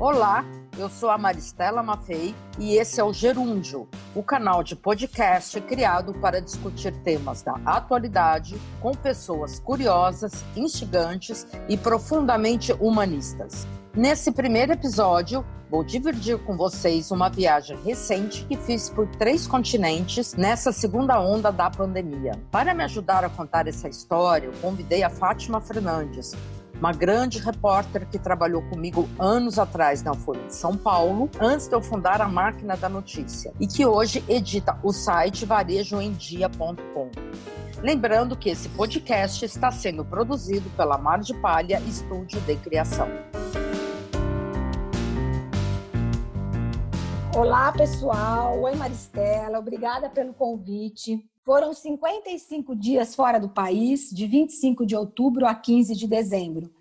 Olá, eu sou a Maristela Maffei e esse é o Gerúndio, o canal de podcast criado para discutir temas da atualidade com pessoas curiosas, instigantes e profundamente humanistas. Nesse primeiro episódio, vou dividir com vocês uma viagem recente que fiz por três continentes nessa segunda onda da pandemia. Para me ajudar a contar essa história, eu convidei a Fátima Fernandes, uma grande repórter que trabalhou comigo anos atrás na Folha de São Paulo, antes de eu fundar a Máquina da Notícia, e que hoje edita o site varejoemdia.com. Lembrando que esse podcast está sendo produzido pela Mar de Palha Estúdio de Criação. Olá, pessoal. Oi, Maristela. Obrigada pelo convite. Foram 55 dias fora do país, de 25 de outubro a 15 de dezembro.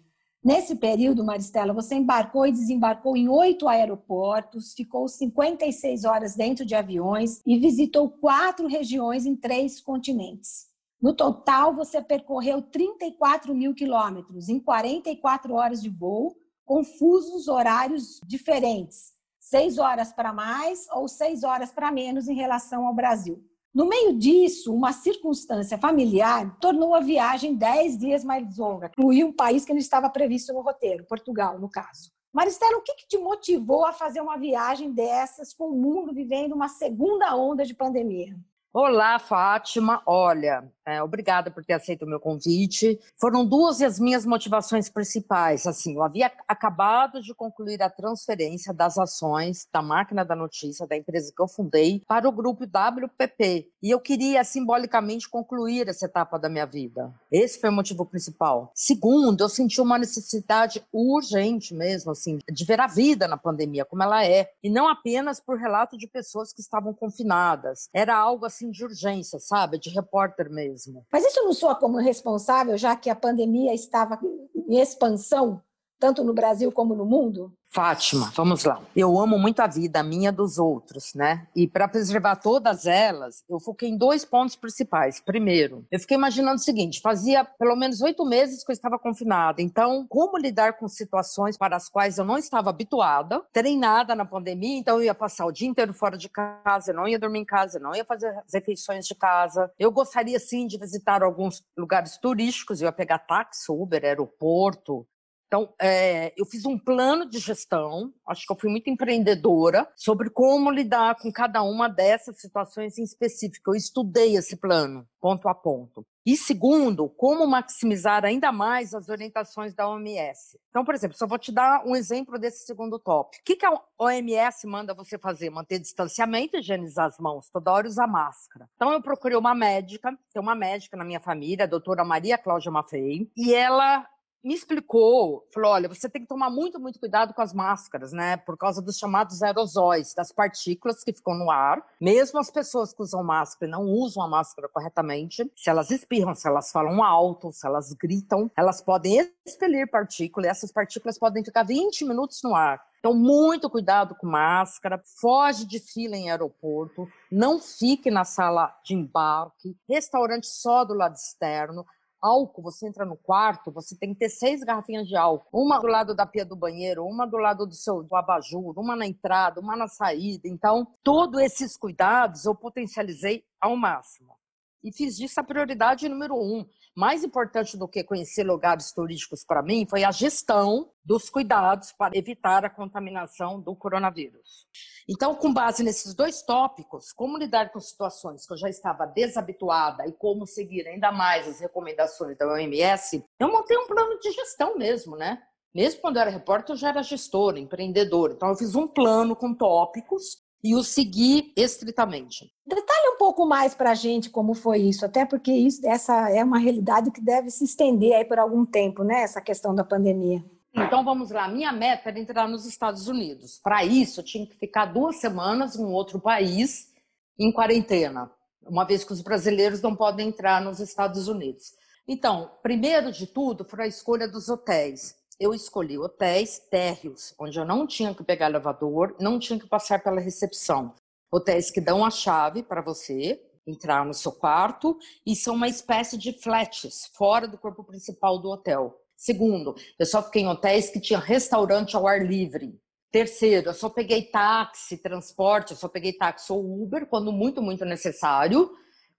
Nesse período, Maristela, você embarcou e desembarcou em oito aeroportos, ficou 56 horas dentro de aviões e visitou quatro regiões em três continentes. No total, você percorreu 34 mil quilômetros em 44 horas de voo, com fusos horários diferentes, seis horas para mais ou seis horas para menos em relação ao Brasil. No meio disso, uma circunstância familiar tornou a viagem dez dias mais longa, incluiu um país que não estava previsto no roteiro, Portugal, no caso. Maristela, o que, que te motivou a fazer uma viagem dessas com o mundo vivendo uma segunda onda de pandemia? Olá, Fátima. Olha, é, obrigada por ter aceito o meu convite. Foram duas as minhas motivações principais. Assim, eu havia acabado de concluir a transferência das ações da máquina da notícia da empresa que eu fundei para o grupo WPP e eu queria simbolicamente concluir essa etapa da minha vida. Esse foi o motivo principal. Segundo, eu senti uma necessidade urgente mesmo, assim, de ver a vida na pandemia como ela é e não apenas por relato de pessoas que estavam confinadas. Era algo assim de urgência, sabe? De repórter mesmo. Mas isso não soa como responsável, já que a pandemia estava em expansão, tanto no Brasil como no mundo? Fátima, vamos lá. Eu amo muito a vida, a minha dos outros, né? E para preservar todas elas, eu foquei em dois pontos principais. Primeiro, eu fiquei imaginando o seguinte: fazia pelo menos oito meses que eu estava confinada. Então, como lidar com situações para as quais eu não estava habituada, treinada na pandemia? Então, eu ia passar o dia inteiro fora de casa, não ia dormir em casa, não ia fazer as refeições de casa. Eu gostaria sim de visitar alguns lugares turísticos, eu ia pegar táxi, Uber, aeroporto, então, é, eu fiz um plano de gestão, acho que eu fui muito empreendedora, sobre como lidar com cada uma dessas situações em específico. Eu estudei esse plano, ponto a ponto. E segundo, como maximizar ainda mais as orientações da OMS. Então, por exemplo, só vou te dar um exemplo desse segundo tópico. O que, que a OMS manda você fazer? Manter distanciamento, higienizar as mãos, toda hora usar máscara. Então, eu procurei uma médica, tem uma médica na minha família, a doutora Maria Cláudia Maffei, e ela me explicou, falou, olha, você tem que tomar muito, muito cuidado com as máscaras, né? Por causa dos chamados aerosóis, das partículas que ficam no ar. Mesmo as pessoas que usam máscara e não usam a máscara corretamente, se elas espirram, se elas falam alto, se elas gritam, elas podem expelir partículas e essas partículas podem ficar 20 minutos no ar. Então, muito cuidado com máscara, foge de fila em aeroporto, não fique na sala de embarque, restaurante só do lado externo, álcool, você entra no quarto, você tem que ter seis garrafinhas de álcool. Uma do lado da pia do banheiro, uma do lado do seu do abajur, uma na entrada, uma na saída. Então, todos esses cuidados eu potencializei ao máximo. E fiz disso a prioridade número um mais importante do que conhecer lugares turísticos para mim foi a gestão dos cuidados para evitar a contaminação do coronavírus. Então, com base nesses dois tópicos, como lidar com situações que eu já estava desabituada e como seguir ainda mais as recomendações da OMS, eu montei um plano de gestão mesmo, né? Mesmo quando eu era repórter, eu já era gestora, empreendedora. Então, eu fiz um plano com tópicos e o seguir estritamente. Detalhe pouco mais para a gente como foi isso, até porque isso, essa é uma realidade que deve se estender aí por algum tempo, né? Essa questão da pandemia. Então vamos lá, minha meta era entrar nos Estados Unidos. Para isso, eu tinha que ficar duas semanas em outro país em quarentena, uma vez que os brasileiros não podem entrar nos Estados Unidos. Então, primeiro de tudo, foi a escolha dos hotéis eu escolhi hotéis térreos, onde eu não tinha que pegar elevador, não tinha que passar pela recepção. Hotéis que dão a chave para você entrar no seu quarto e são uma espécie de flats fora do corpo principal do hotel. Segundo, eu só fiquei em hotéis que tinham restaurante ao ar livre. Terceiro, eu só peguei táxi, transporte, eu só peguei táxi ou Uber quando muito, muito necessário.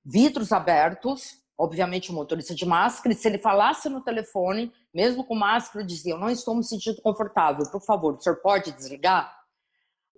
Vidros abertos, obviamente o motorista de máscara, e se ele falasse no telefone, mesmo com máscara, dizia: Eu não estou me sentindo confortável, por favor, o senhor pode desligar?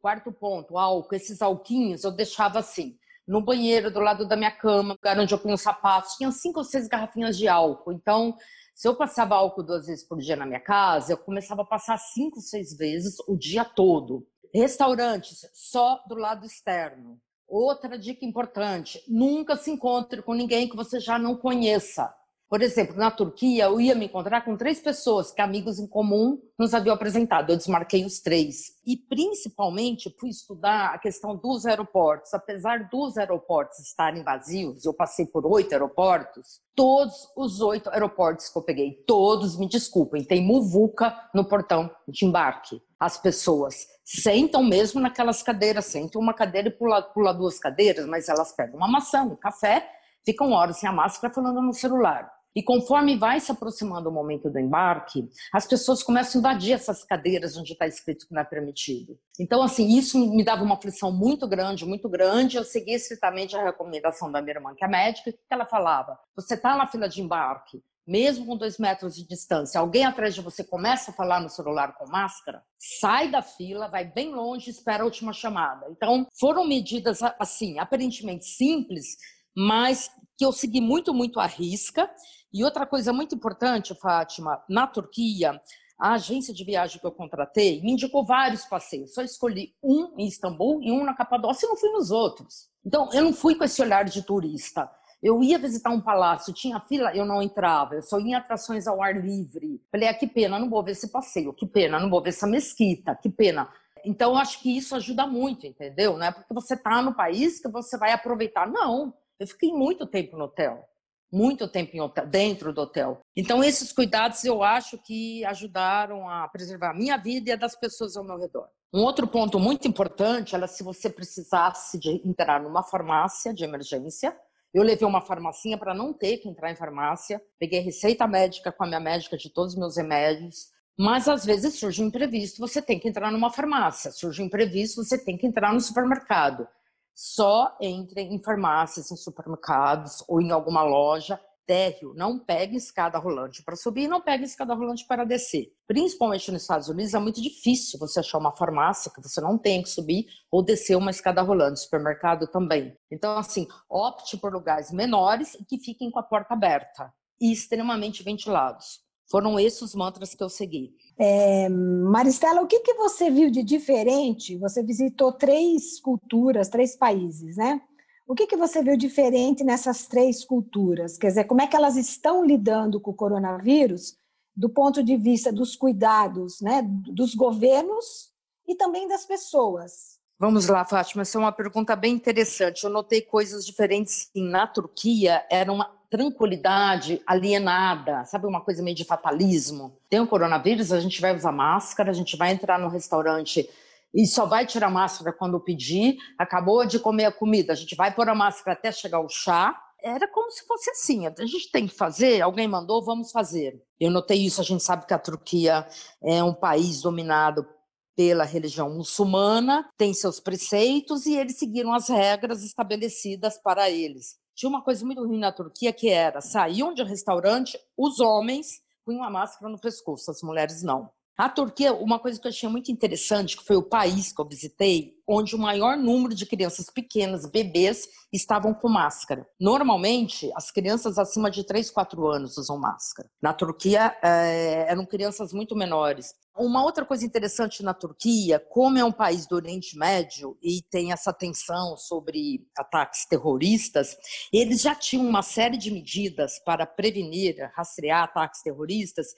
Quarto ponto, álcool. Esses alquinhos eu deixava assim, no banheiro, do lado da minha cama, lugar onde eu punho os sapatos, tinha cinco ou seis garrafinhas de álcool. Então, se eu passava álcool duas vezes por dia na minha casa, eu começava a passar cinco, seis vezes o dia todo. Restaurantes, só do lado externo. Outra dica importante: nunca se encontre com ninguém que você já não conheça. Por exemplo, na Turquia, eu ia me encontrar com três pessoas que amigos em comum nos haviam apresentado. Eu desmarquei os três. E, principalmente, fui estudar a questão dos aeroportos. Apesar dos aeroportos estarem vazios, eu passei por oito aeroportos, todos os oito aeroportos que eu peguei, todos, me desculpem, tem muvuca no portão de embarque. As pessoas sentam mesmo naquelas cadeiras, sentam uma cadeira e pula, pula duas cadeiras, mas elas pegam uma maçã, um café, ficam horas sem a máscara falando no celular. E conforme vai se aproximando o momento do embarque, as pessoas começam a invadir essas cadeiras onde está escrito que não é permitido. Então, assim, isso me dava uma aflição muito grande, muito grande. Eu segui estritamente a recomendação da minha irmã, que é médica, que ela falava: você está na fila de embarque, mesmo com dois metros de distância, alguém atrás de você começa a falar no celular com máscara, sai da fila, vai bem longe espera a última chamada. Então, foram medidas, assim, aparentemente simples, mas que eu segui muito, muito à risca e outra coisa muito importante, Fátima, na Turquia, a agência de viagem que eu contratei me indicou vários passeios. Só escolhi um em Istambul e um na Capadócia e não fui nos outros. Então, eu não fui com esse olhar de turista. Eu ia visitar um palácio, tinha fila, eu não entrava, eu só ia em atrações ao ar livre. Falei, ah, que pena, não vou ver esse passeio, que pena, não vou ver essa mesquita, que pena. Então, eu acho que isso ajuda muito, entendeu? Não é porque você está no país que você vai aproveitar. Não, eu fiquei muito tempo no hotel muito tempo hotel, dentro do hotel. Então, esses cuidados eu acho que ajudaram a preservar a minha vida e a das pessoas ao meu redor. Um outro ponto muito importante era se você precisasse de entrar numa farmácia de emergência. Eu levei uma farmacinha para não ter que entrar em farmácia. Peguei receita médica com a minha médica de todos os meus remédios. Mas às vezes surge um imprevisto, você tem que entrar numa farmácia. Surge um imprevisto, você tem que entrar no supermercado só entre em farmácias, em supermercados ou em alguma loja térreo. Não pegue escada rolante para subir não pegue escada rolante para descer. Principalmente nos Estados Unidos é muito difícil você achar uma farmácia que você não tem que subir ou descer uma escada rolante, supermercado também. Então, assim, opte por lugares menores e que fiquem com a porta aberta e extremamente ventilados. Foram esses os mantras que eu segui. É, Maristela, o que, que você viu de diferente? Você visitou três culturas, três países, né? O que, que você viu diferente nessas três culturas? Quer dizer, como é que elas estão lidando com o coronavírus do ponto de vista dos cuidados, né, dos governos e também das pessoas? Vamos lá, Fátima, essa é uma pergunta bem interessante. Eu notei coisas diferentes. Sim, na Turquia era uma tranquilidade alienada, sabe uma coisa meio de fatalismo. Tem o coronavírus, a gente vai usar máscara, a gente vai entrar no restaurante e só vai tirar máscara quando pedir. Acabou de comer a comida, a gente vai pôr a máscara até chegar o chá. Era como se fosse assim, a gente tem que fazer, alguém mandou, vamos fazer. Eu notei isso, a gente sabe que a Turquia é um país dominado pela religião muçulmana, tem seus preceitos e eles seguiram as regras estabelecidas para eles tinha uma coisa muito ruim na Turquia que era saíam de restaurante, os homens punham a máscara no pescoço, as mulheres não. A Turquia, uma coisa que eu achei muito interessante, que foi o país que eu visitei, onde o maior número de crianças pequenas, bebês, estavam com máscara. Normalmente, as crianças acima de 3, 4 anos usam máscara. Na Turquia, é, eram crianças muito menores. Uma outra coisa interessante na Turquia, como é um país do Oriente Médio e tem essa tensão sobre ataques terroristas, eles já tinham uma série de medidas para prevenir, rastrear ataques terroristas.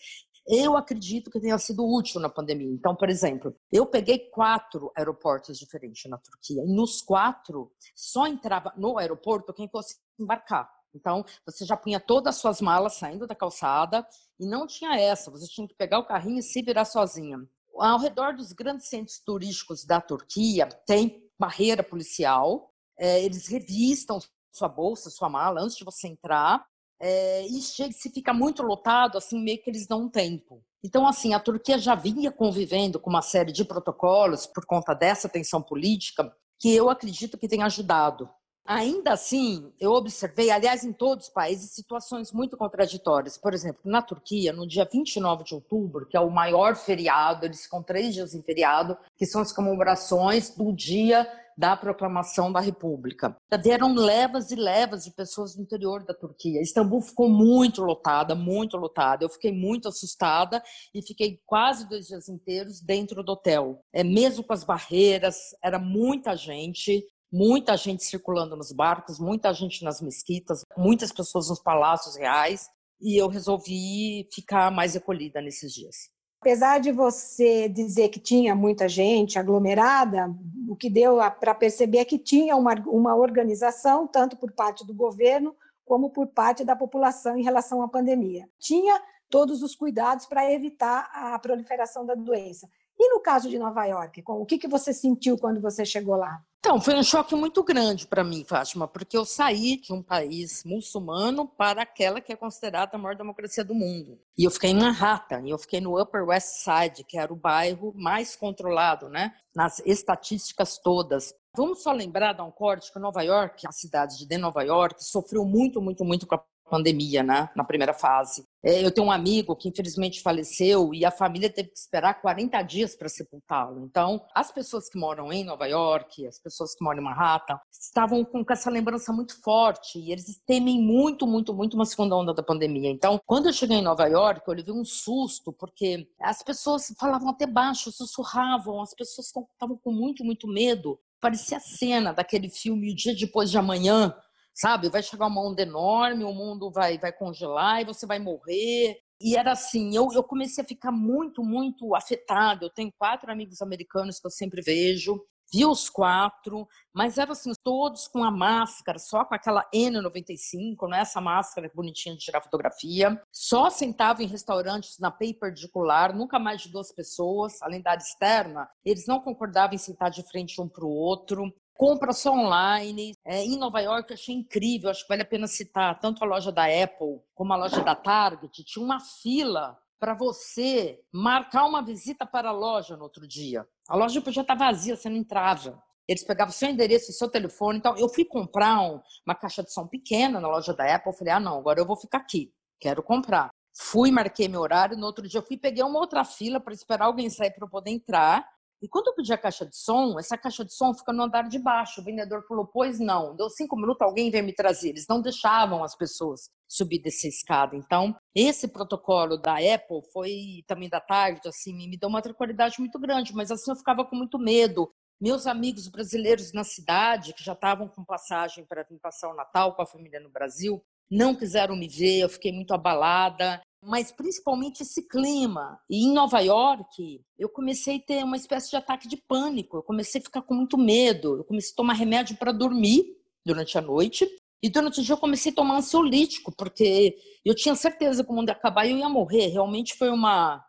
Eu acredito que tenha sido útil na pandemia. Então, por exemplo, eu peguei quatro aeroportos diferentes na Turquia e nos quatro só entrava no aeroporto quem fosse embarcar. Então, você já punha todas as suas malas saindo da calçada e não tinha essa, você tinha que pegar o carrinho e se virar sozinha. Ao redor dos grandes centros turísticos da Turquia, tem barreira policial, é, eles revistam sua bolsa, sua mala antes de você entrar, é, e chega, se fica muito lotado, assim, meio que eles dão um tempo. Então, assim, a Turquia já vinha convivendo com uma série de protocolos por conta dessa tensão política que eu acredito que tem ajudado. Ainda assim, eu observei, aliás, em todos os países, situações muito contraditórias. Por exemplo, na Turquia, no dia 29 de outubro, que é o maior feriado, eles ficam três dias em feriado, que são as comemorações do dia da proclamação da República. Vieram levas e levas de pessoas do interior da Turquia. Istambul ficou muito lotada, muito lotada. Eu fiquei muito assustada e fiquei quase dois dias inteiros dentro do hotel. É mesmo com as barreiras, era muita gente muita gente circulando nos barcos, muita gente nas mesquitas, muitas pessoas nos palácios reais, e eu resolvi ficar mais recolhida nesses dias. Apesar de você dizer que tinha muita gente aglomerada, o que deu para perceber é que tinha uma, uma organização, tanto por parte do governo como por parte da população em relação à pandemia. Tinha todos os cuidados para evitar a proliferação da doença. E no caso de Nova York, o que, que você sentiu quando você chegou lá? Então, foi um choque muito grande para mim, Fátima, porque eu saí de um país muçulmano para aquela que é considerada a maior democracia do mundo. E eu fiquei em Manhattan, e eu fiquei no Upper West Side, que era o bairro mais controlado, né? Nas estatísticas todas. Vamos só lembrar, dar um corte, que Nova York, a cidade de Nova York, sofreu muito, muito, muito com a pandemia, né, na primeira fase. É, eu tenho um amigo que infelizmente faleceu e a família teve que esperar 40 dias para sepultá-lo. Então, as pessoas que moram em Nova York, as pessoas que moram em Manhattan, estavam com essa lembrança muito forte e eles temem muito, muito, muito uma segunda onda da pandemia. Então, quando eu cheguei em Nova York, eu levei um susto porque as pessoas falavam até baixo, sussurravam, as pessoas estavam com muito, muito medo. Parecia a cena daquele filme O Dia Depois de Amanhã, sabe? Vai chegar uma onda enorme, o mundo vai, vai congelar e você vai morrer. E era assim, eu, eu comecei a ficar muito, muito afetada. Eu tenho quatro amigos americanos que eu sempre vejo, vi os quatro, mas eram assim, todos com a máscara, só com aquela N95, não é essa máscara bonitinha de tirar fotografia. Só sentavam em restaurantes na pay particular, nunca mais de duas pessoas, além da área externa. Eles não concordavam em sentar de frente um para o outro compra só online. É, em Nova York eu achei incrível, acho que vale a pena citar tanto a loja da Apple como a loja da Target. Tinha uma fila para você marcar uma visita para a loja no outro dia. A loja podia estar vazia, você não entrava. Eles pegavam seu endereço e seu telefone. Então, eu fui comprar um, uma caixa de som pequena na loja da Apple. Falei, ah, não, agora eu vou ficar aqui. Quero comprar. Fui, marquei meu horário. No outro dia, eu fui, peguei uma outra fila para esperar alguém sair para eu poder entrar. E quando eu pedi a caixa de som, essa caixa de som fica no andar de baixo. O vendedor falou: Pois não. Deu cinco minutos, alguém veio me trazer. Eles não deixavam as pessoas subir dessa escada. Então, esse protocolo da Apple foi também da tarde, assim, me deu uma tranquilidade muito grande, mas assim eu ficava com muito medo. Meus amigos brasileiros na cidade, que já estavam com passagem para passar o Natal com a família no Brasil, não quiseram me ver, eu fiquei muito abalada mas principalmente esse clima. E em Nova York, eu comecei a ter uma espécie de ataque de pânico. Eu comecei a ficar com muito medo. Eu comecei a tomar remédio para dormir durante a noite. E durante o dia eu comecei a tomar ansiolítico, porque eu tinha certeza que o mundo ia acabar e eu ia morrer. Realmente foi uma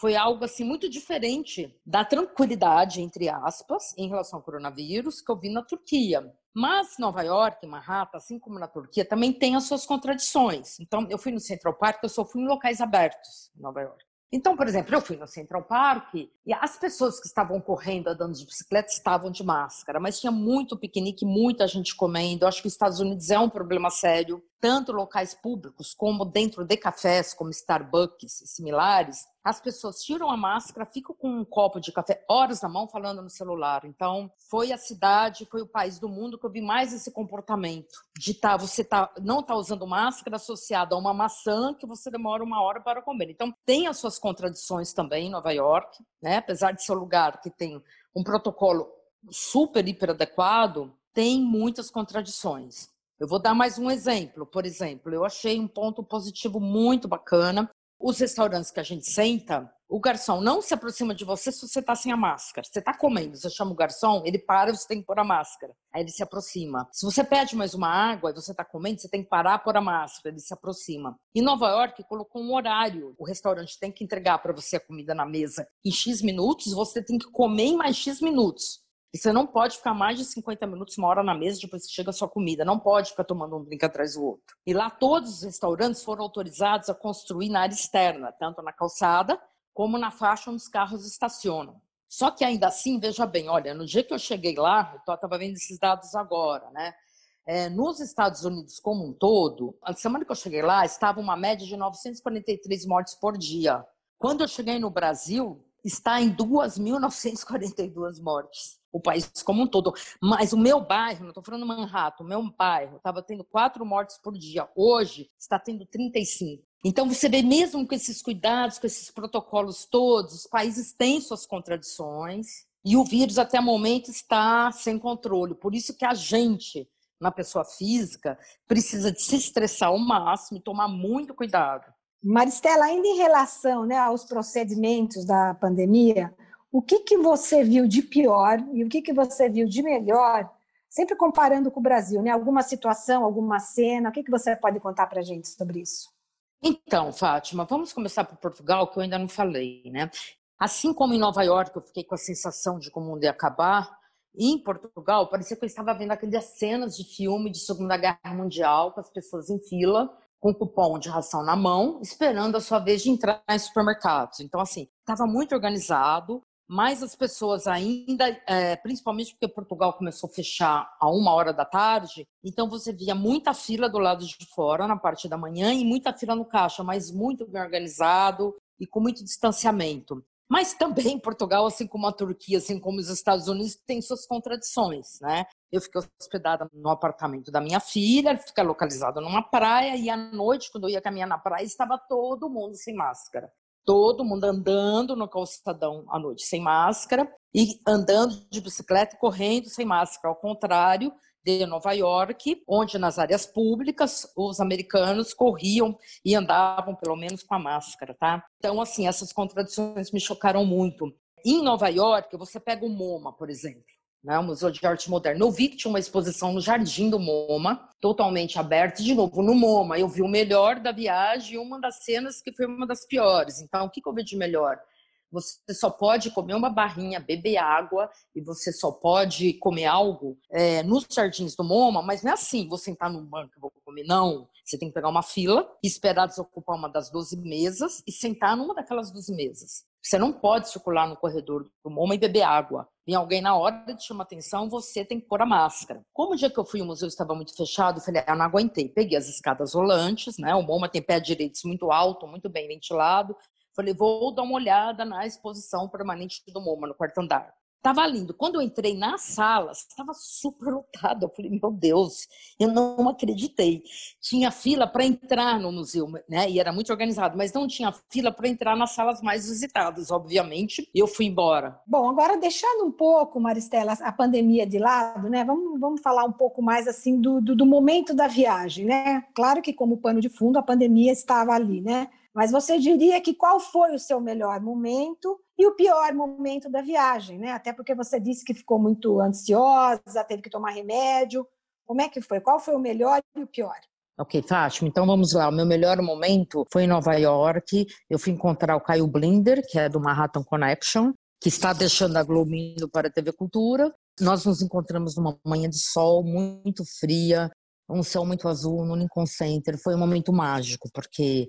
foi algo assim muito diferente da tranquilidade entre aspas em relação ao coronavírus que eu vi na Turquia. Mas Nova York, Manhattan, assim como na Turquia, também tem as suas contradições. Então, eu fui no Central Park, eu só fui em locais abertos em Nova York. Então, por exemplo, eu fui no Central Park e as pessoas que estavam correndo, andando de bicicleta, estavam de máscara, mas tinha muito piquenique, muita gente comendo. Eu acho que os Estados Unidos é um problema sério, tanto locais públicos como dentro de cafés, como Starbucks e similares. As pessoas tiram a máscara, ficam com um copo de café horas na mão falando no celular. Então, foi a cidade, foi o país do mundo que eu vi mais esse comportamento de tá, você tá, não tá usando máscara associada a uma maçã que você demora uma hora para comer. Então, tem as suas contradições também em Nova York, né? Apesar de ser um lugar que tem um protocolo super, hiper adequado, tem muitas contradições. Eu vou dar mais um exemplo. Por exemplo, eu achei um ponto positivo muito bacana. Os restaurantes que a gente senta, o garçom não se aproxima de você se você está sem a máscara. Você está comendo, você chama o garçom, ele para, você tem que pôr a máscara. Aí ele se aproxima. Se você pede mais uma água e você está comendo, você tem que parar, pôr a máscara, ele se aproxima. Em Nova York, colocou um horário. O restaurante tem que entregar para você a comida na mesa em X minutos, você tem que comer em mais X minutos. Você não pode ficar mais de 50 minutos, uma hora na mesa depois que chega a sua comida. Não pode ficar tomando um drink atrás do outro. E lá todos os restaurantes foram autorizados a construir na área externa, tanto na calçada como na faixa onde os carros estacionam. Só que ainda assim, veja bem, olha, no dia que eu cheguei lá, eu estava vendo esses dados agora, né? É, nos Estados Unidos como um todo, a semana que eu cheguei lá, estava uma média de 943 mortes por dia. Quando eu cheguei no Brasil, está em 2.942 mortes. O país como um todo. Mas o meu bairro, não estou falando Manhattan, o meu bairro estava tendo quatro mortes por dia. Hoje está tendo 35. Então você vê mesmo com esses cuidados, com esses protocolos todos, os países têm suas contradições e o vírus até o momento está sem controle. Por isso que a gente, na pessoa física, precisa de se estressar ao máximo e tomar muito cuidado. Maristela, ainda em relação né, aos procedimentos da pandemia, o que, que você viu de pior e o que, que você viu de melhor, sempre comparando com o Brasil, né? Alguma situação, alguma cena, o que, que você pode contar para a gente sobre isso? Então, Fátima, vamos começar por Portugal, que eu ainda não falei, né? Assim como em Nova York, eu fiquei com a sensação de que o mundo ia acabar, em Portugal, parecia que eu estava vendo aquelas cenas de filme de Segunda Guerra Mundial, com as pessoas em fila, com cupom de ração na mão, esperando a sua vez de entrar em supermercados. Então, assim, estava muito organizado, mas as pessoas ainda, é, principalmente porque Portugal começou a fechar a uma hora da tarde, então você via muita fila do lado de fora na parte da manhã e muita fila no caixa, mas muito bem organizado e com muito distanciamento. Mas também Portugal, assim como a Turquia, assim como os Estados Unidos, tem suas contradições, né? Eu fiquei hospedada no apartamento da minha filha, fica localizada numa praia, e à noite, quando eu ia caminhar na praia, estava todo mundo sem máscara. Todo mundo andando no calçadão à noite sem máscara e andando de bicicleta correndo sem máscara. Ao contrário, de Nova York, onde nas áreas públicas os americanos corriam e andavam pelo menos com a máscara, tá? Então, assim, essas contradições me chocaram muito. Em Nova York, você pega o MoMA, por exemplo, né, o Museu de Arte Moderna. Eu vi que tinha uma exposição no Jardim do MoMA, totalmente aberta, de novo, no MoMA. Eu vi o melhor da viagem e uma das cenas que foi uma das piores. Então, o que, que eu vi de melhor? Você só pode comer uma barrinha, beber água e você só pode comer algo é, nos jardins do MoMA, mas não é assim, vou sentar no banco e vou comer. Não, você tem que pegar uma fila, esperar desocupar uma das 12 mesas e sentar numa daquelas 12 mesas. Você não pode circular no corredor do MoMA e beber água. Vem alguém na hora de chamar atenção, você tem que pôr a máscara. Como o dia que eu fui, o museu estava muito fechado, eu falei, ah, eu não aguentei. Peguei as escadas rolantes, né? O MoMA tem pé direitos muito alto, muito bem ventilado. Falei, vou dar uma olhada na exposição permanente do MoMA, no quarto andar. Tava lindo. Quando eu entrei na sala, estava super lotado. Eu falei, meu Deus, eu não acreditei. Tinha fila para entrar no museu, né? E era muito organizado, mas não tinha fila para entrar nas salas mais visitadas, obviamente. Eu fui embora. Bom, agora deixando um pouco, Maristela, a pandemia de lado, né? Vamos, vamos falar um pouco mais assim do, do, do momento da viagem, né? Claro que como pano de fundo a pandemia estava ali, né? Mas você diria que qual foi o seu melhor momento e o pior momento da viagem, né? Até porque você disse que ficou muito ansiosa, teve que tomar remédio. Como é que foi? Qual foi o melhor e o pior? Ok, Fátima, então vamos lá. O meu melhor momento foi em Nova York. Eu fui encontrar o Caio Blinder, que é do Manhattan Connection, que está deixando a Globo indo para a TV Cultura. Nós nos encontramos numa manhã de sol muito fria, um céu muito azul no Lincoln Center. Foi um momento mágico, porque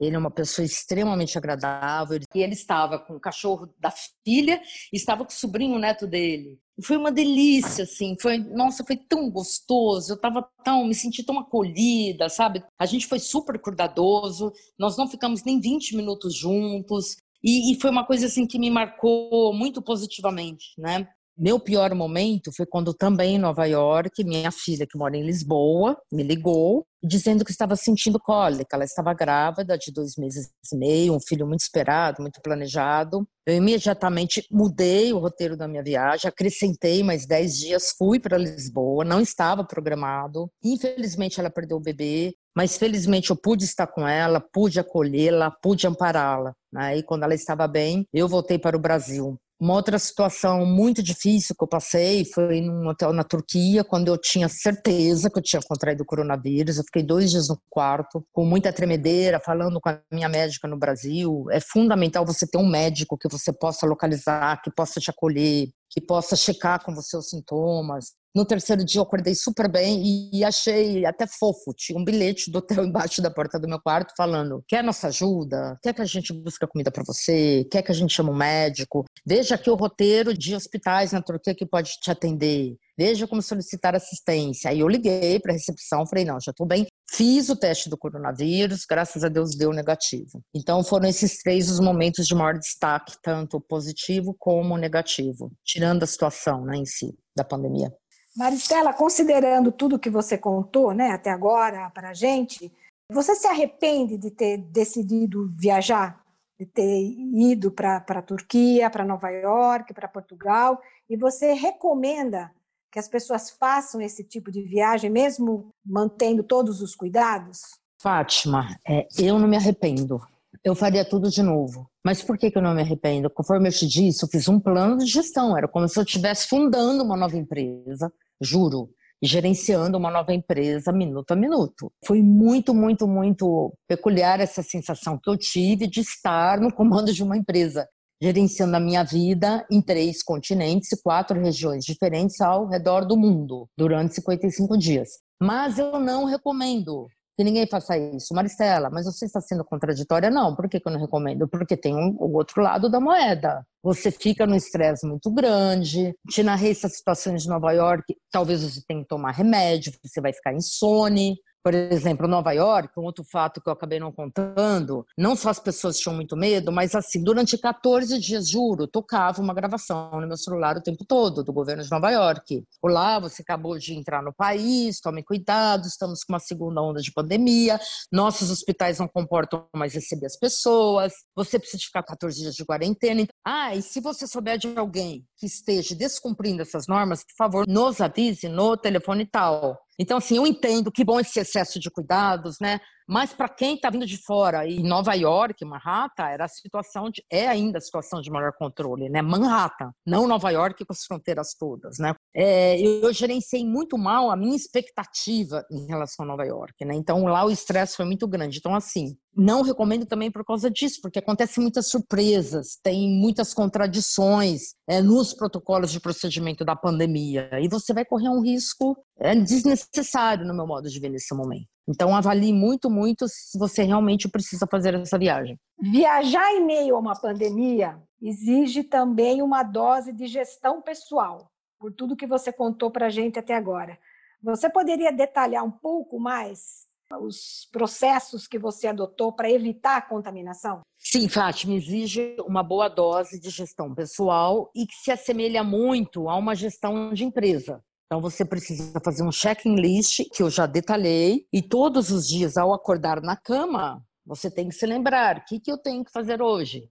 ele é uma pessoa extremamente agradável. E ele estava com o cachorro da filha e estava com o sobrinho neto dele. E foi uma delícia, assim. Foi, nossa, foi tão gostoso. Eu estava tão, me senti tão acolhida, sabe? A gente foi super cuidadoso. Nós não ficamos nem 20 minutos juntos. E, e foi uma coisa assim que me marcou muito positivamente, né? Meu pior momento foi quando também em Nova York, minha filha, que mora em Lisboa, me ligou dizendo que estava sentindo cólica. Ela estava grávida de dois meses e meio, um filho muito esperado, muito planejado. Eu imediatamente mudei o roteiro da minha viagem, acrescentei mais dez dias, fui para Lisboa, não estava programado. Infelizmente, ela perdeu o bebê, mas felizmente eu pude estar com ela, pude acolhê-la, pude ampará-la. Aí, quando ela estava bem, eu voltei para o Brasil. Uma outra situação muito difícil que eu passei foi num hotel na Turquia, quando eu tinha certeza que eu tinha contraído o coronavírus. Eu fiquei dois dias no quarto, com muita tremedeira, falando com a minha médica no Brasil. É fundamental você ter um médico que você possa localizar, que possa te acolher, que possa checar com você os sintomas. No terceiro dia eu acordei super bem e achei até fofo. Tinha um bilhete do hotel embaixo da porta do meu quarto falando: quer nossa ajuda? Quer que a gente busque comida para você? Quer que a gente chame um médico? Veja aqui o roteiro de hospitais na Turquia que pode te atender. Veja como solicitar assistência. Aí eu liguei para a recepção, falei: não, já estou bem. Fiz o teste do coronavírus, graças a Deus deu negativo. Então foram esses três os momentos de maior destaque, tanto positivo como negativo, tirando a situação né, em si da pandemia. Maristela, considerando tudo que você contou né, até agora para a gente, você se arrepende de ter decidido viajar? De ter ido para a Turquia, para Nova York, para Portugal? E você recomenda que as pessoas façam esse tipo de viagem, mesmo mantendo todos os cuidados? Fátima, é, eu não me arrependo. Eu faria tudo de novo. Mas por que, que eu não me arrependo? Conforme eu te disse, eu fiz um plano de gestão. Era como se eu estivesse fundando uma nova empresa juro, gerenciando uma nova empresa minuto a minuto. Foi muito, muito, muito peculiar essa sensação que eu tive de estar no comando de uma empresa, gerenciando a minha vida em três continentes e quatro regiões diferentes ao redor do mundo durante 55 dias. Mas eu não recomendo que ninguém faça isso. Maristela, mas você está sendo contraditória? Não. Por que, que eu não recomendo? Porque tem um, o outro lado da moeda. Você fica num estresse muito grande. Te narrei essas situações de Nova York. Talvez você tenha que tomar remédio, você vai ficar insone. Por exemplo, Nova York, um outro fato que eu acabei não contando, não só as pessoas tinham muito medo, mas assim, durante 14 dias, juro, tocava uma gravação no meu celular o tempo todo do governo de Nova York. Olá, você acabou de entrar no país, tome cuidado, estamos com uma segunda onda de pandemia, nossos hospitais não comportam mais receber as pessoas, você precisa ficar 14 dias de quarentena. Ah, e se você souber de alguém que esteja descumprindo essas normas, por favor, nos avise no telefone tal. Então, assim, eu entendo que bom esse excesso de cuidados, né? Mas para quem está vindo de fora, e Nova York, Manhattan, era a situação de, é ainda a situação de maior controle, né? Manhattan, não Nova York com as fronteiras todas, né? É, eu, eu gerenciei muito mal a minha expectativa em relação a Nova York, né? Então lá o estresse foi muito grande. Então, assim, não recomendo também por causa disso, porque acontecem muitas surpresas, tem muitas contradições é, nos protocolos de procedimento da pandemia, e você vai correr um risco é, desnecessário, no meu modo de ver nesse momento. Então, avalie muito, muito se você realmente precisa fazer essa viagem. Viajar em meio a uma pandemia exige também uma dose de gestão pessoal, por tudo que você contou para a gente até agora. Você poderia detalhar um pouco mais os processos que você adotou para evitar a contaminação? Sim, Fátima, exige uma boa dose de gestão pessoal e que se assemelha muito a uma gestão de empresa. Então você precisa fazer um checklist que eu já detalhei e todos os dias ao acordar na cama, você tem que se lembrar, o que, que eu tenho que fazer hoje?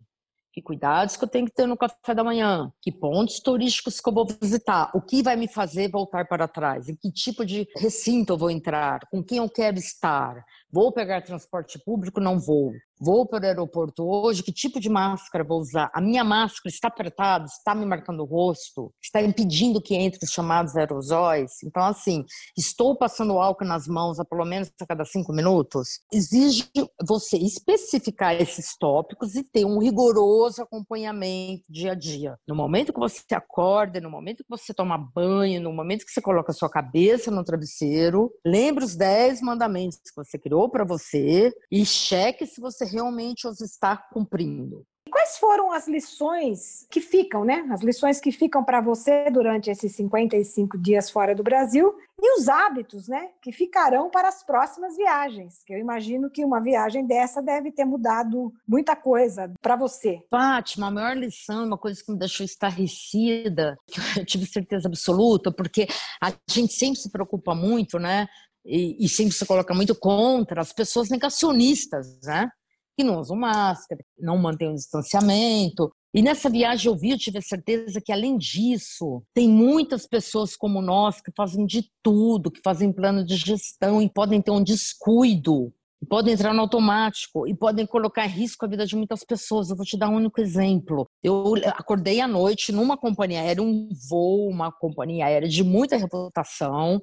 Que cuidados que eu tenho que ter no café da manhã? Que pontos turísticos que eu vou visitar? O que vai me fazer voltar para trás? Em que tipo de recinto eu vou entrar? Com quem eu quero estar? Vou pegar transporte público? Não vou. Vou para o aeroporto hoje, que tipo de máscara vou usar? A minha máscara está apertada, está me marcando o rosto, está impedindo que entre os chamados aerosóis. Então, assim, estou passando álcool nas mãos a pelo menos a cada cinco minutos. Exige você especificar esses tópicos e ter um rigoroso acompanhamento dia a dia. No momento que você acorda, no momento que você toma banho, no momento que você coloca a sua cabeça no travesseiro, lembre os 10 mandamentos que você criou para você e cheque se você realmente os está cumprindo. Quais foram as lições que ficam, né? As lições que ficam para você durante esses 55 dias fora do Brasil e os hábitos, né, que ficarão para as próximas viagens. Que eu imagino que uma viagem dessa deve ter mudado muita coisa para você. Fátima, a maior lição, uma coisa que me deixou estarrecida, que eu tive certeza absoluta, porque a gente sempre se preocupa muito, né? E, e sempre se coloca muito contra as pessoas negacionistas, né? que não usam máscara, não mantêm o distanciamento. E nessa viagem eu vi, eu tive a certeza que, além disso, tem muitas pessoas como nós que fazem de tudo, que fazem plano de gestão e podem ter um descuido, podem entrar no automático e podem colocar em risco a vida de muitas pessoas. Eu vou te dar um único exemplo. Eu acordei à noite numa companhia aérea, um voo, uma companhia aérea de muita reputação.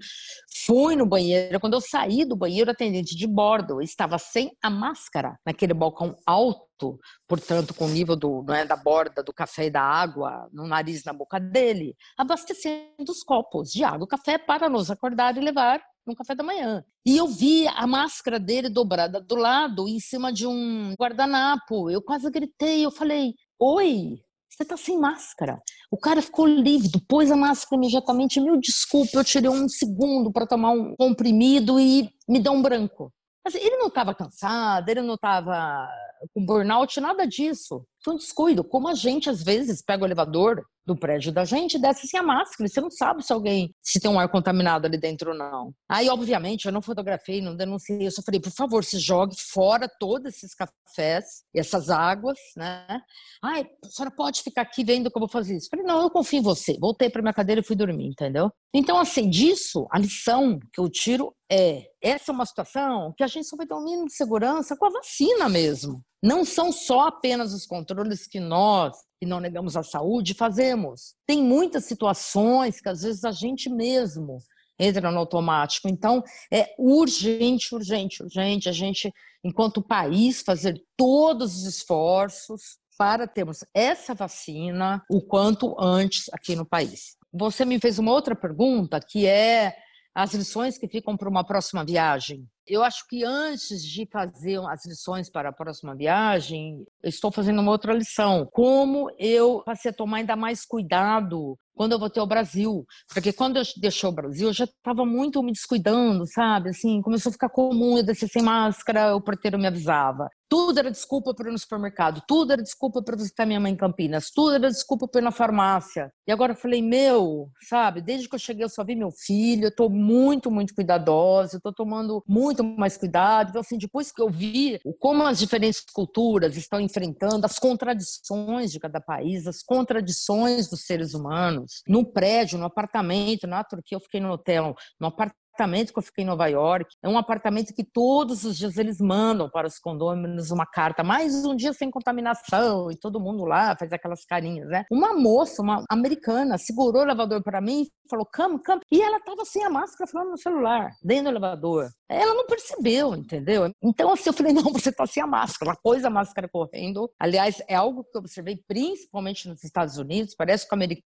Fui no banheiro. Quando eu saí do banheiro, o atendente de bordo estava sem a máscara naquele balcão alto, portanto, com o nível do, é, da borda do café e da água no nariz, na boca dele, abastecendo os copos de água e café para nos acordar e levar no café da manhã. E eu vi a máscara dele dobrada do lado, em cima de um guardanapo. Eu quase gritei, eu falei: Oi, você tá sem máscara. O cara ficou lívido, pôs a máscara imediatamente. Mil desculpa, eu tirei um segundo para tomar um comprimido e me deu um branco. Mas ele não estava cansado, ele não estava com burnout, nada disso. Foi um descuido. Como a gente, às vezes, pega o elevador do prédio da gente desce sem a máscara. Você não sabe se alguém, se tem um ar contaminado ali dentro ou não. Aí, obviamente, eu não fotografei, não denunciei. Eu só falei, por favor, se jogue fora todos esses cafés e essas águas, né? Ai, a senhora pode ficar aqui vendo como eu vou fazer isso. Eu falei, não, eu confio em você. Voltei para minha cadeira e fui dormir, entendeu? Então, assim, disso, a lição que eu tiro é, essa é uma situação que a gente só vai ter um mínimo de segurança com a vacina mesmo. Não são só apenas os controles que nós, que não negamos a saúde, fazemos. Tem muitas situações que às vezes a gente mesmo entra no automático. Então, é urgente, urgente, urgente a gente, enquanto país, fazer todos os esforços para termos essa vacina o quanto antes aqui no país. Você me fez uma outra pergunta que é as lições que ficam para uma próxima viagem. Eu acho que antes de fazer as lições para a próxima viagem, estou fazendo uma outra lição. Como eu passei a tomar ainda mais cuidado quando eu voltei ao Brasil. Porque quando eu deixei o Brasil, eu já estava muito me descuidando, sabe? Assim, começou a ficar comum eu descer sem máscara, o porteiro me avisava. Tudo era desculpa para ir no supermercado, tudo era desculpa para visitar minha mãe em Campinas, tudo era desculpa para ir na farmácia. E agora eu falei, meu, sabe, desde que eu cheguei eu só vi meu filho, eu estou muito, muito cuidadosa, estou tomando muito mais cuidado. Então, assim, depois que eu vi como as diferentes culturas estão enfrentando as contradições de cada país, as contradições dos seres humanos, no prédio, no apartamento, na Turquia eu fiquei no hotel, no apartamento que eu fiquei em Nova York. É um apartamento que todos os dias eles mandam para os condôminos uma carta, mais um dia sem contaminação, e todo mundo lá faz aquelas carinhas, né? Uma moça, uma americana, segurou o elevador para mim e falou, come, come. E ela estava sem a máscara falando no celular, dentro do elevador. Ela não percebeu, entendeu? Então, assim, eu falei, não, você está sem a máscara. Ela pôs a máscara correndo. Aliás, é algo que eu observei principalmente nos Estados Unidos. Parece que o americano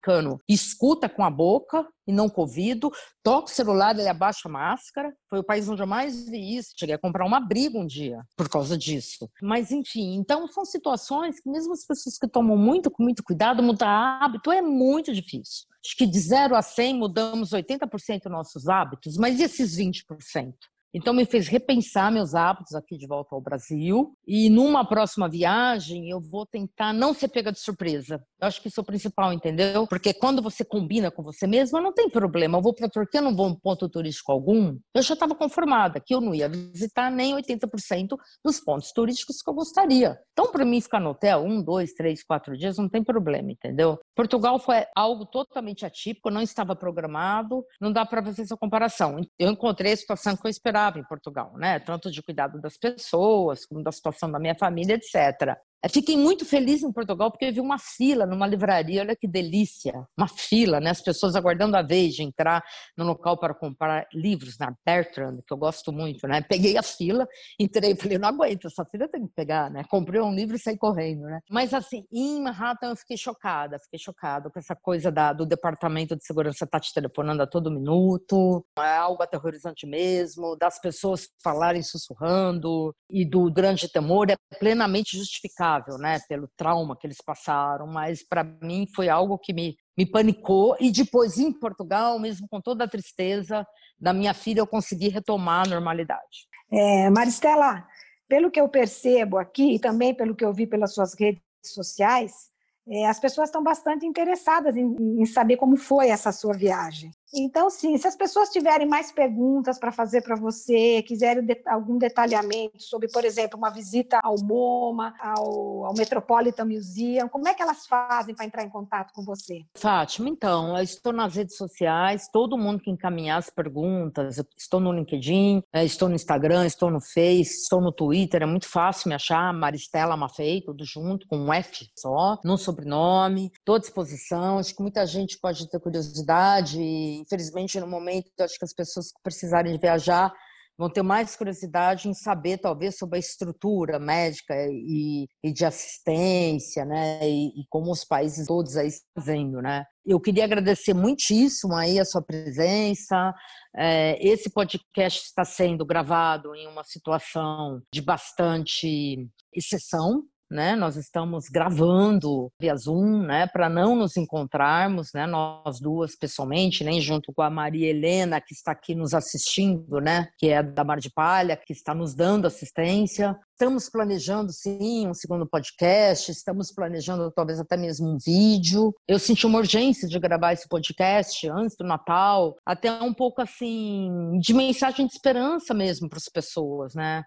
escuta com a boca e não com o ouvido, toca o celular, ele abaixa a máscara. Foi o país onde eu mais vi isso. Cheguei a comprar uma briga um dia por causa disso. Mas, enfim, então são situações que mesmo as pessoas que tomam muito, com muito cuidado, mudar hábito é muito difícil. Acho que de 0 a 100 mudamos 80% dos nossos hábitos, mas e esses 20%? Então, me fez repensar meus hábitos aqui de volta ao Brasil. E numa próxima viagem, eu vou tentar não ser pega de surpresa. Eu acho que isso é o principal, entendeu? Porque quando você combina com você mesma, não tem problema. Eu vou para a Turquia, não vou um ponto turístico algum. Eu já estava conformada que eu não ia visitar nem 80% dos pontos turísticos que eu gostaria. Então, para mim, ficar no hotel um, dois, três, quatro dias não tem problema, entendeu? Portugal foi algo totalmente atípico, não estava programado, não dá para fazer essa comparação. Eu encontrei a situação que eu esperava em Portugal, né? Tanto de cuidado das pessoas, como da situação da minha família, etc. Fiquei muito feliz em Portugal porque vi uma fila numa livraria, olha que delícia, uma fila, né? As pessoas aguardando a vez de entrar no local para comprar livros na Bertrand, que eu gosto muito, né? Peguei a fila, entrei e falei, não aguento, essa fila tem que pegar, né? Comprei um livro e saí correndo, né? Mas assim, em Manhattan eu fiquei chocada, fiquei chocada com essa coisa da, do departamento de segurança tá te telefonando a todo minuto, é algo aterrorizante mesmo, das pessoas falarem sussurrando e do grande temor é plenamente justificado né, pelo trauma que eles passaram, mas para mim foi algo que me, me panicou. E depois, em Portugal, mesmo com toda a tristeza da minha filha, eu consegui retomar a normalidade. É, Maristela, pelo que eu percebo aqui e também pelo que eu vi pelas suas redes sociais, é, as pessoas estão bastante interessadas em, em, saber como foi essa sua viagem. Então, sim, se as pessoas tiverem mais perguntas para fazer para você, quiserem de, algum detalhamento sobre, por exemplo, uma visita ao MoMA, ao, ao Metropolitan Museum, como é que elas fazem para entrar em contato com você? Fátima, então, eu estou nas redes sociais, todo mundo que encaminhar as perguntas, eu estou no LinkedIn, é, estou no Instagram, estou no Face, estou no Twitter, é muito fácil me achar, Maristela Mafei, tudo junto, com um F só, no sobrenome, estou à disposição, acho que muita gente pode ter curiosidade, infelizmente no momento, acho que as pessoas que precisarem viajar vão ter mais curiosidade em saber, talvez, sobre a estrutura médica e, e de assistência, né? E, e, como os países todos aí estão fazendo, né? Eu queria agradecer muitíssimo aí a sua presença. É, esse podcast está sendo gravado em uma situação de bastante exceção, né? Nós estamos gravando via Zoom, né? Para não nos encontrarmos, né? Nós duas pessoalmente, nem né? junto com a Maria Helena que está aqui nos assistindo, né? Que é da Mar de Palha, que está nos dando assistência. Estamos planejando, sim, um segundo podcast, estamos planejando talvez até mesmo um vídeo. Eu senti uma urgência de gravar esse podcast antes do Natal, até um pouco assim, de mensagem de esperança mesmo para as pessoas, né?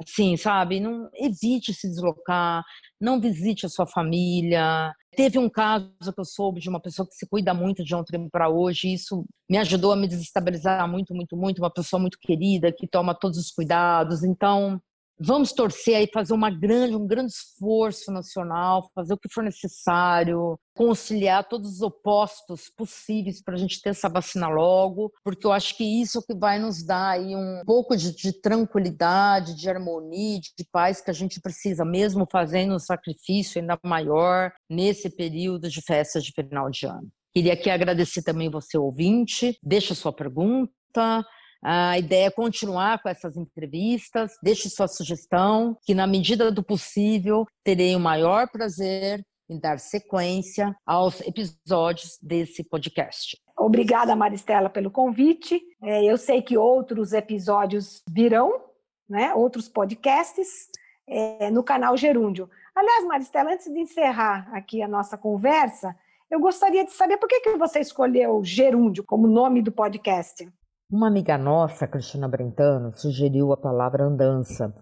Assim, sabe? Não evite se deslocar, não visite a sua família. Teve um caso que eu soube de uma pessoa que se cuida muito de ontem para hoje, isso me ajudou a me desestabilizar muito, muito, muito. Uma pessoa muito querida que toma todos os cuidados. Então, vamos torcer aí, fazer uma grande, um grande esforço nacional, fazer o que for necessário, conciliar todos os opostos possíveis para a gente ter essa vacina logo, porque eu acho que isso é que vai nos dar aí um pouco de, de tranquilidade, de harmonia, de, de paz que a gente precisa, mesmo fazendo um sacrifício ainda maior nesse período de festas de final de ano. Queria aqui agradecer também você, ouvinte. Deixa sua pergunta, a ideia é continuar com essas entrevistas. Deixe sua sugestão, que na medida do possível terei o maior prazer em dar sequência aos episódios desse podcast. Obrigada, Maristela, pelo convite. É, eu sei que outros episódios virão, né? outros podcasts é, no canal Gerúndio. Aliás, Maristela, antes de encerrar aqui a nossa conversa, eu gostaria de saber por que, que você escolheu Gerúndio como nome do podcast. Uma amiga nossa, Cristina Brentano, sugeriu a palavra andança.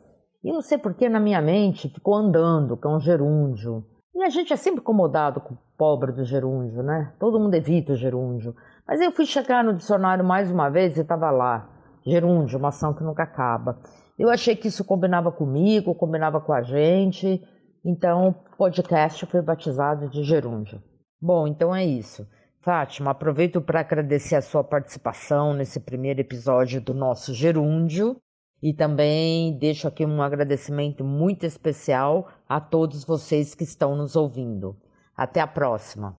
E não sei por que na minha mente ficou andando, que é um gerúndio. E a gente é sempre incomodado com o pobre do gerúndio, né? Todo mundo evita o gerúndio. Mas eu fui checar no dicionário mais uma vez e estava lá. Gerúndio, uma ação que nunca acaba. Eu achei que isso combinava comigo, combinava com a gente. Então, o podcast foi batizado de gerúndio. Bom, então é isso. Fátima, aproveito para agradecer a sua participação nesse primeiro episódio do nosso Gerúndio e também deixo aqui um agradecimento muito especial a todos vocês que estão nos ouvindo. Até a próxima!